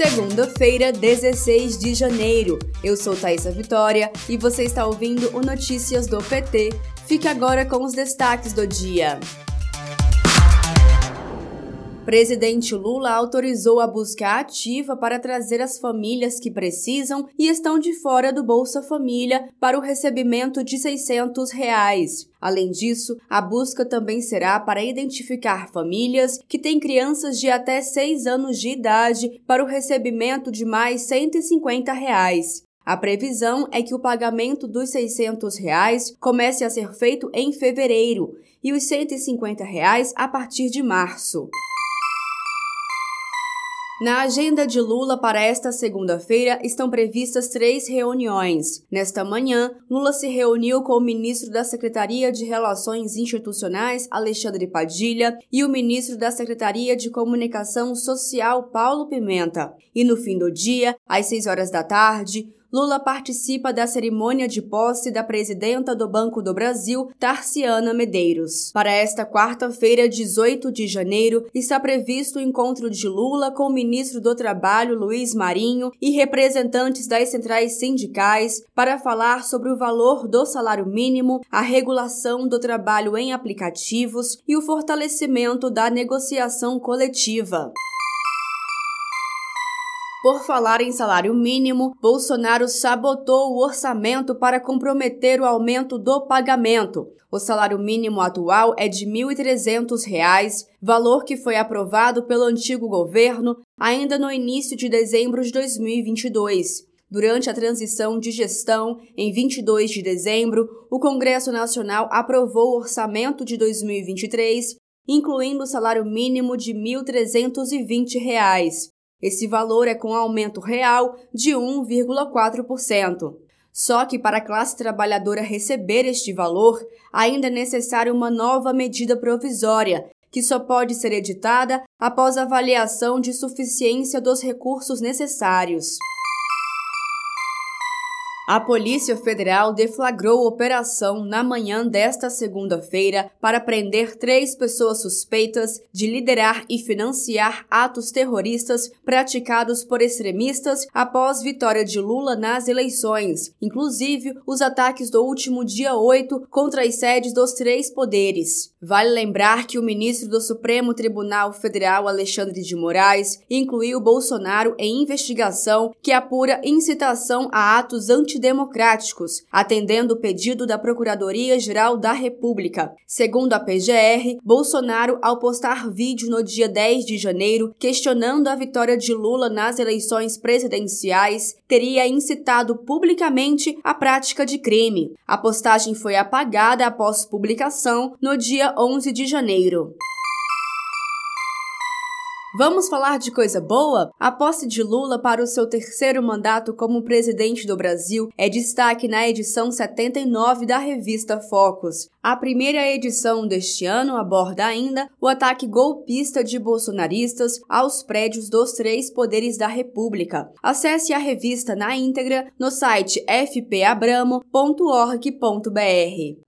Segunda-feira, 16 de janeiro. Eu sou Thaisa Vitória e você está ouvindo o Notícias do PT. Fique agora com os destaques do dia. Presidente Lula autorizou a busca ativa para trazer as famílias que precisam e estão de fora do Bolsa Família para o recebimento de 600 reais. Além disso, a busca também será para identificar famílias que têm crianças de até 6 anos de idade para o recebimento de mais 150 reais. A previsão é que o pagamento dos 600 reais comece a ser feito em fevereiro e os 150 reais a partir de março. Na agenda de Lula para esta segunda-feira estão previstas três reuniões. Nesta manhã, Lula se reuniu com o ministro da Secretaria de Relações Institucionais, Alexandre Padilha, e o ministro da Secretaria de Comunicação Social, Paulo Pimenta. E no fim do dia, às seis horas da tarde, Lula participa da cerimônia de posse da presidenta do Banco do Brasil, Tarciana Medeiros. Para esta quarta-feira, 18 de janeiro, está previsto o encontro de Lula com o ministro do Trabalho, Luiz Marinho, e representantes das centrais sindicais para falar sobre o valor do salário mínimo, a regulação do trabalho em aplicativos e o fortalecimento da negociação coletiva. Por falar em salário mínimo, Bolsonaro sabotou o orçamento para comprometer o aumento do pagamento. O salário mínimo atual é de R$ 1.300, valor que foi aprovado pelo antigo governo ainda no início de dezembro de 2022. Durante a transição de gestão, em 22 de dezembro, o Congresso Nacional aprovou o orçamento de 2023, incluindo o salário mínimo de R$ 1.320. Esse valor é com aumento real de 1,4%. Só que para a classe trabalhadora receber este valor, ainda é necessária uma nova medida provisória, que só pode ser editada após avaliação de suficiência dos recursos necessários. A Polícia Federal deflagrou operação na manhã desta segunda-feira para prender três pessoas suspeitas de liderar e financiar atos terroristas praticados por extremistas após vitória de Lula nas eleições, inclusive os ataques do último dia 8 contra as sedes dos três poderes. Vale lembrar que o ministro do Supremo Tribunal Federal, Alexandre de Moraes, incluiu Bolsonaro em investigação que apura incitação a atos anti antidemocráticos, atendendo o pedido da Procuradoria-Geral da República. Segundo a PGR, Bolsonaro, ao postar vídeo no dia 10 de janeiro questionando a vitória de Lula nas eleições presidenciais, teria incitado publicamente a prática de crime. A postagem foi apagada após publicação no dia 11 de janeiro. Vamos falar de coisa boa? A posse de Lula para o seu terceiro mandato como presidente do Brasil é destaque na edição 79 da revista Focus. A primeira edição deste ano aborda ainda o ataque golpista de bolsonaristas aos prédios dos três poderes da República. Acesse a revista na íntegra no site fpabramo.org.br.